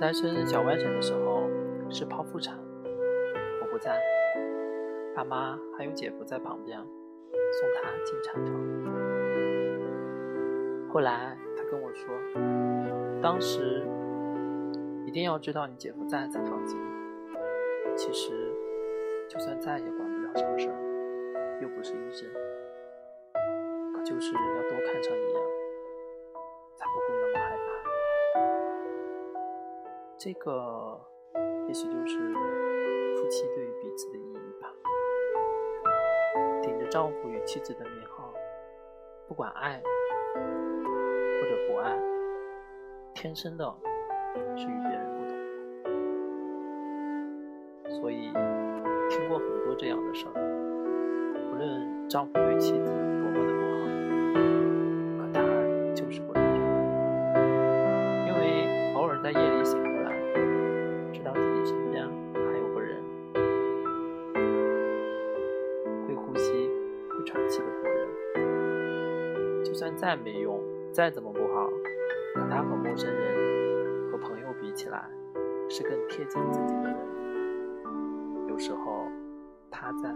在生小外甥的时候是剖腹产，我不在，爸妈还有姐夫在旁边送她进产房。后来他跟我说，当时一定要知道你姐夫在才放心。其实就算在也管不了什么事儿，又不是医生，可就是要多看上一眼，这个也许就是夫妻对于彼此的意义吧。顶着丈夫与妻子的名号，不管爱或者不爱，天生的是与别人不同。所以听过很多这样的事儿，无论丈夫对妻子多么的再没用、再怎么不好，可他和陌生人、和朋友比起来，是更贴近自己的人。有时候他在，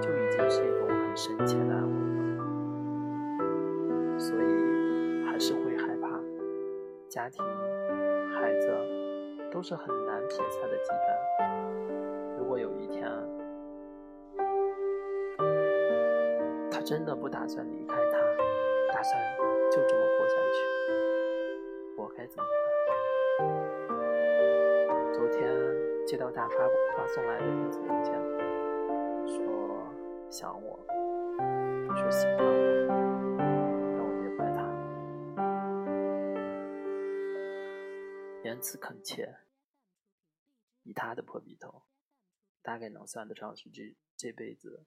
就已经是一种很深切的安慰了。所以还是会害怕，家庭、孩子都是很难撇下的羁绊。如果有一天，他真的不打算离开他，打算就这么活下去，我该怎么办？昨天接到大发发送来的电子邮件，说想我，说喜欢我，让我别怪他，言辞恳切，以他的破笔头，大概能算得上是这这辈子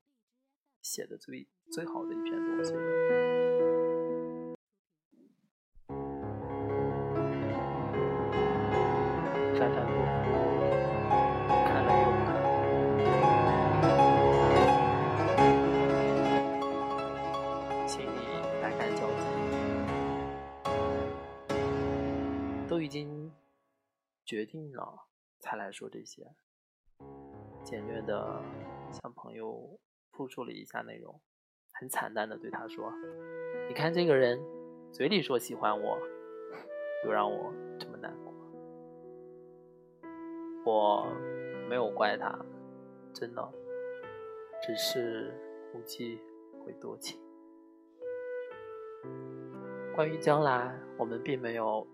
写的最最好的一篇东西了。已经决定了才来说这些。简略的向朋友复述了一下内容，很惨淡的对他说：“你看这个人，嘴里说喜欢我，又让我这么难过。”我没有怪他，真的，只是估计会多情。关于将来，我们并没有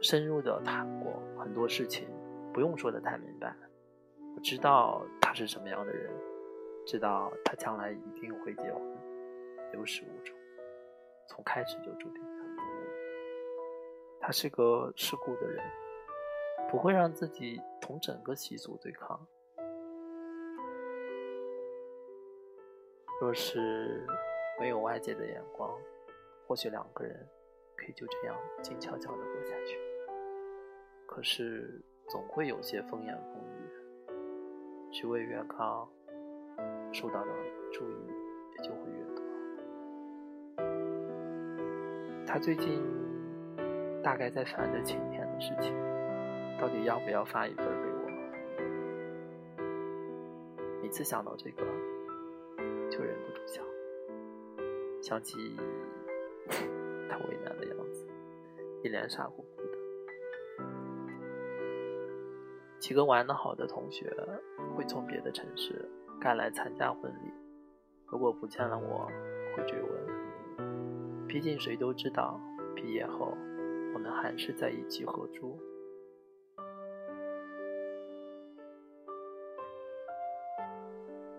深入的谈过很多事情，不用说的太明白。我知道他是什么样的人，知道他将来一定会结婚，有始无终，从开始就注定。他是个世故的人。不会让自己同整个习俗对抗。若是没有外界的眼光，或许两个人可以就这样静悄悄的过下去。可是总会有些风言风语，职位越高，受到的注意也就会越多。他最近大概在烦着晴天的事情。到底要不要发一份给我？每次想到这个，就忍不住想，想起 他为难的样子，一脸傻乎几个玩得好的同学会从别的城市赶来参加婚礼，如果不见了我，会追问。毕竟谁都知道，毕业后我们还是在一起合租。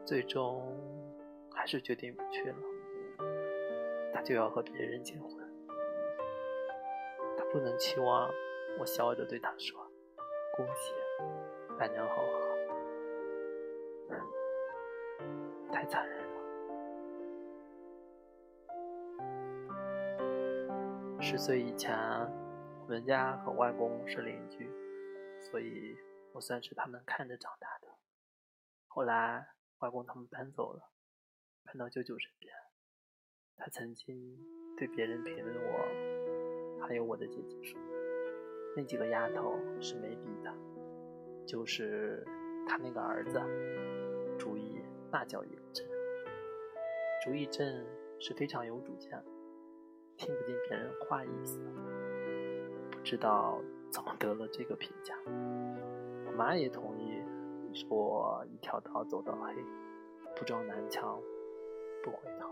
最终还是决定不去了，他就要和别人结婚，他不能期望我笑着对他说：“恭喜，百年好合。”太残忍了。十岁以前，我们家和外公是邻居，所以我算是他们看着长大的。后来。外公他们搬走了，搬到舅舅身边。他曾经对别人评论我，还有我的姐姐说：“那几个丫头是没底的，就是他那个儿子，主意那叫一个正。主意正是非常有主见，听不进别人话意思，不知道怎么得了这个评价。我妈也同意，说一条道走到黑，不撞南墙不回头。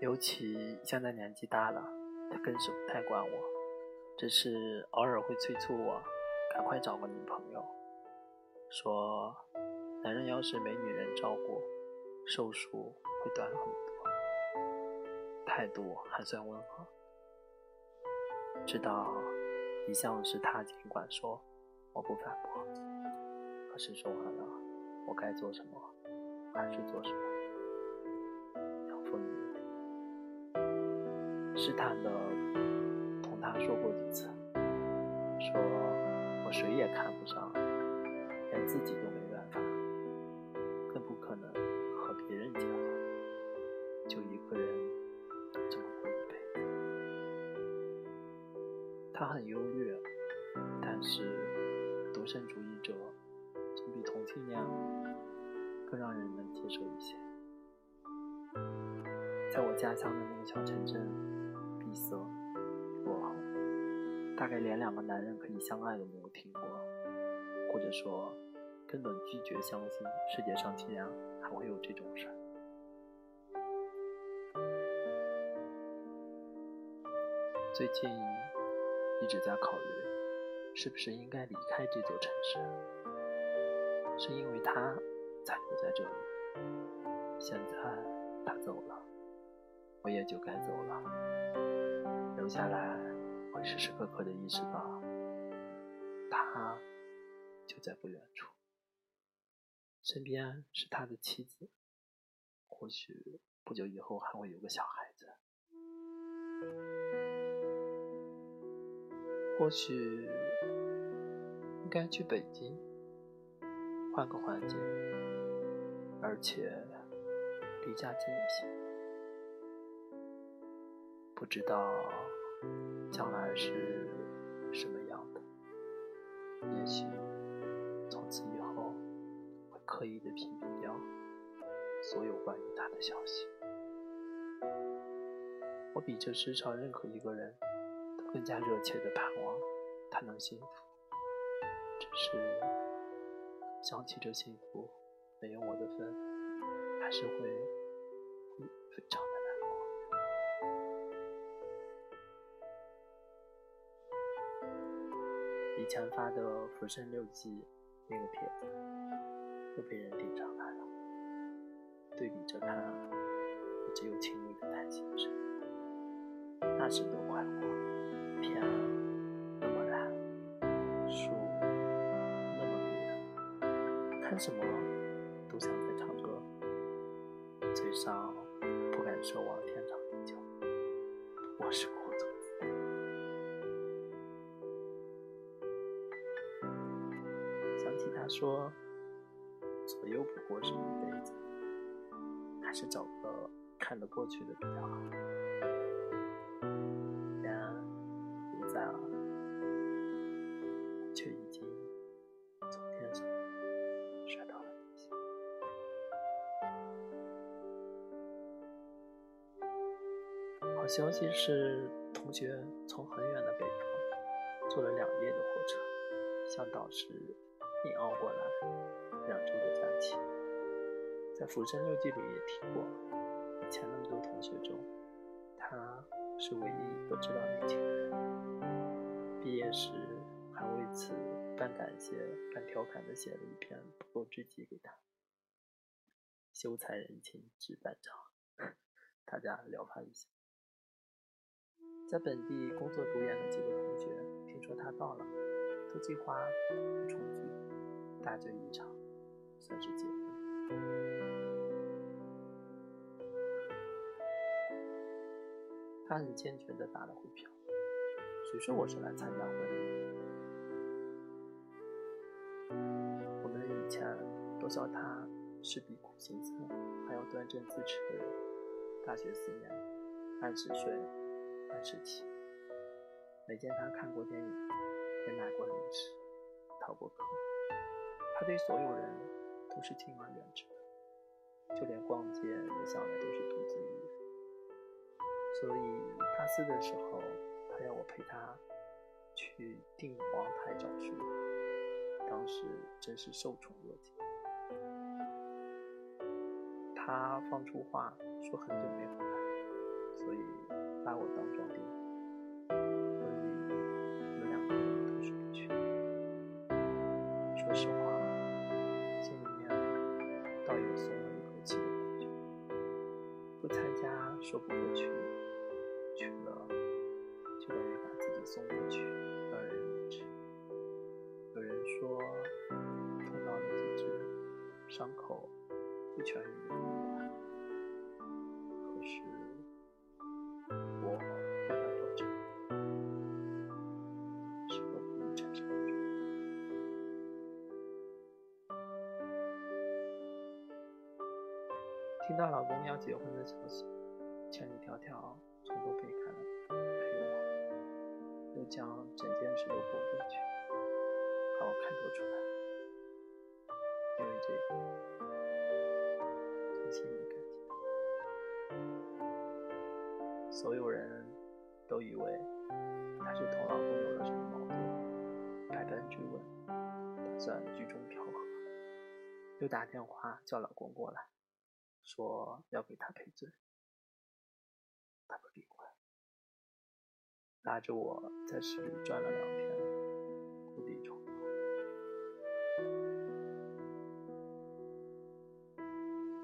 尤其现在年纪大了，她更是不太管我，只是偶尔会催促我赶快找个女朋友，说男人要是没女人照顾。寿数会短很多，态度还算温和。知道一向是他尽管说，我不反驳。可是说完了，我该做什么还是做什么。杨凤仪试探的同他说过几次，说谁也看不上，连自己都没办法，更不可能和。别人结婚，就一个人这么过一辈子。他很优越，但是独身主义者总比同性恋更让人能接受一些。在我家乡的那个小城镇，闭塞，大概连两个男人可以相爱都没有听过，或者说。根本拒绝相信世界上竟然还会有这种事儿。最近一直在考虑，是不是应该离开这座城市？是因为他才留在这里。现在他走了，我也就该走了。留下来，时时刻刻的意识到，他就在不远处。身边是他的妻子，或许不久以后还会有个小孩子，或许应该去北京换个环境，而且离家近一些。不知道将来是什么样的，也许从此以后会。刻意的屏蔽掉所有关于他的消息。我比这世上任何一个人都更加热切的盼望他能幸福，只是想起这幸福没有我的份，还是会非常前发的《浮生六记》那个帖子。又被人顶上来了，对比着看，只有轻微的叹息声。那时多快活，天那么蓝，树那么绿，看什么都像在唱歌，嘴上不敢说往天长地久，我是说。左右不过是一辈子，还是找个看得过去的比较好。然而不在了，却已经从天上摔到了地下。好消息是，同学从很远的北方坐了两夜的火车，向导师硬熬过来。两周的假期，在《浮生六记》里也提过，以前那么多同学中，他是唯一一个知道内情的人。毕业时还为此半感谢半调侃的写了一篇不够知己给他，秀才人情纸半张，大家聊发一下。在本地工作读研的几个同学，听说他到了，都计划不重聚，大醉一场。算是结婚。他很坚决的打了回票。谁说我是来参加婚礼？我们以前都笑他是比苦行僧还要端正自持的人。大学四年，按时睡，按时起，没见他看过电影，也买过零食，逃过课。他对所有人都是敬而远之的，就连逛街也向来都是独自一人。所以大四的时候，他要我陪他去定王台找书，当时真是受宠若惊。他放出话说很久没回来，所以把我当壮丁。把自己送过去，让人无知。有人说，碰到了几只伤口不痊愈的意可是我。听到老公要结婚的消息，千里迢迢从东北赶来陪，将整件事都拨过去，把我开脱出来，因为这个，从心里感激。所有人都以为他是同老公有了什么矛盾，百般追问，打算居中调和，又打电话叫老公过来。说要给他赔罪，拉着我在市里转了两天，故地重游。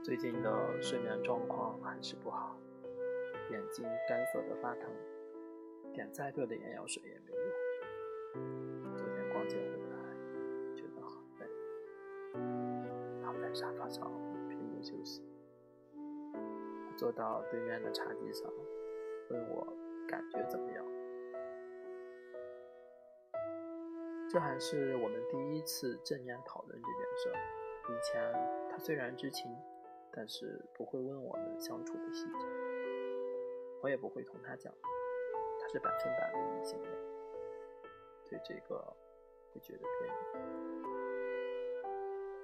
最近的睡眠状况还是不好，眼睛干涩的发疼，点再热的眼药水也没用。昨天逛街回来，觉得好累，躺在沙发上拼命休息。坐到对面的茶几上，问我感觉怎么样？这还是我们第一次正面讨论这件事。以前他虽然知情，但是不会问我们相处的细节，我也不会同他讲。他是百分百的异性恋，对这个会觉得别扭。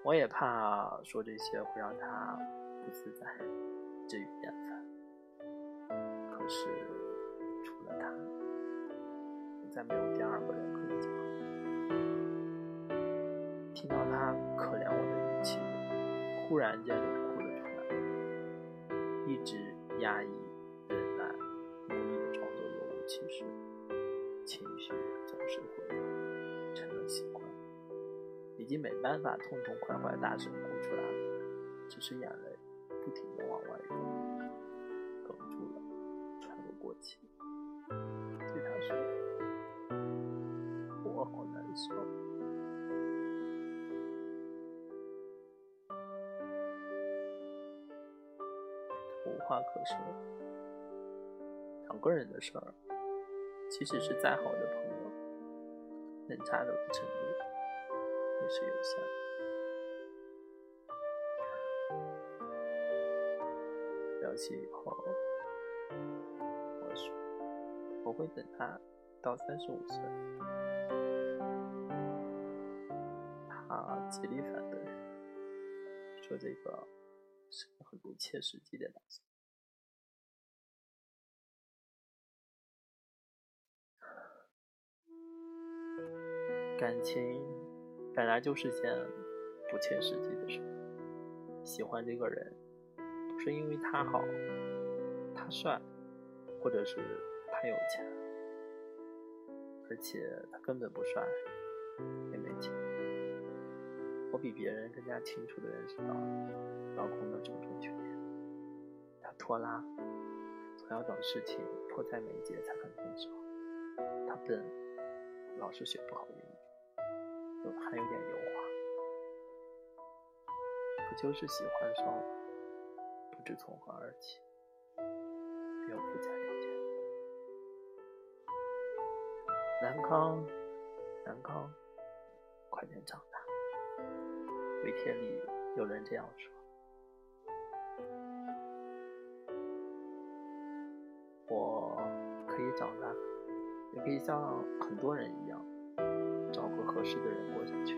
我也怕说这些会让他不自在。至于厌烦，可是除了他，再没有第二个人可以讲。听到他可怜我的语气，忽然间就哭了出来。一直压抑、忍耐、努力的装作若无其事，情绪总是会成了习惯，已经没办法痛痛快快大声哭出来了，只是眼泪。不停的往外流，哽住了，喘不过气，对他说：“我好难受。”话可说。两个人的事儿，即使是再好的朋友，能差的程度也是有限的。聊起以后，我说我会等他到三十五岁。他极力反对，说这个是很不切实际的打算。感情本来就是件不切实际的事，喜欢这个人。不是因为他好，他帅，或者是他有钱，而且他根本不帅，也没钱。我比别人更加清楚的认识到老公的种种缺点。他拖拉，总要等事情迫在眉睫才肯分手。他笨，老是学不好英语，有还有点油滑，不就是喜欢上了？不知从何而起，没有附加条件。南康，南康，快点长大。微帖里有人这样说。我可以长大，也可以像很多人一样，合适的人过下去。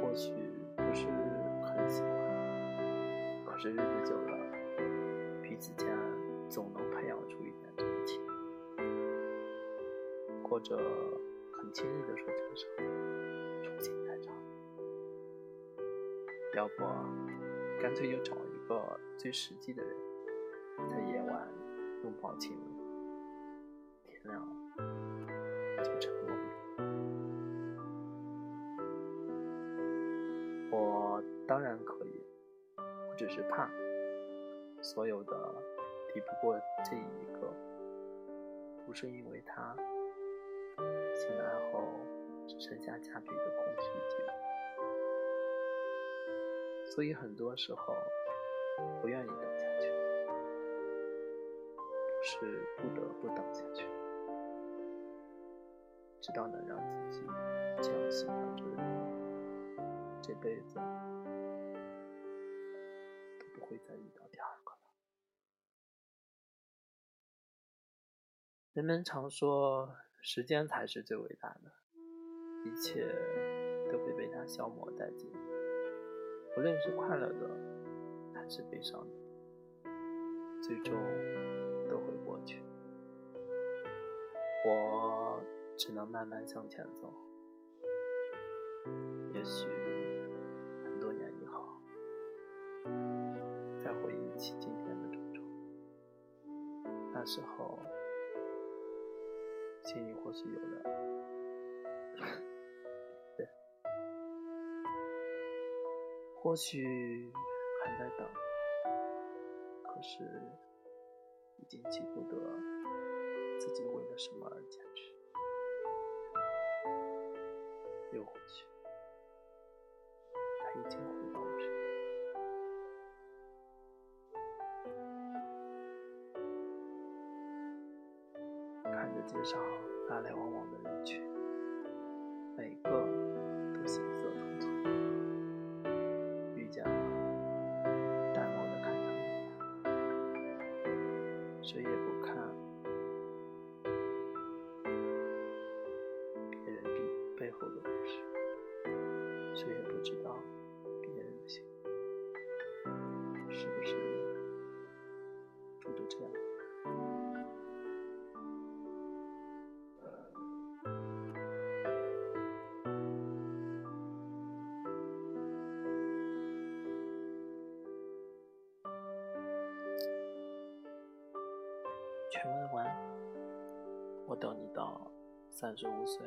或许不是很喜欢，可是日子久了，彼此间总能培养出一点真情。或者很轻易的说分手，重新再找。要不，干脆就找一个最实际的人，在夜晚拥抱亲吻，天亮了就成当然可以，我只是怕所有的抵不过这一个，不是因为他。醒来后，只剩下加倍的空虚寂寞，所以很多时候不愿意等下去，是不得不等下去，直到能让自己这样喜欢的人，这辈子会再遇到第二个了。人们常说。时间才是最伟大的，一切都会被它消磨殆尽，无论是快乐的还是悲伤的，最终都会过去。我只能慢慢向前走，也许那时候。心里或许有了，对，或许还在等，可是已经记不得自己为了什么而坚持，又或许他已经街上来来往往的人群，每个我等你到三十五岁，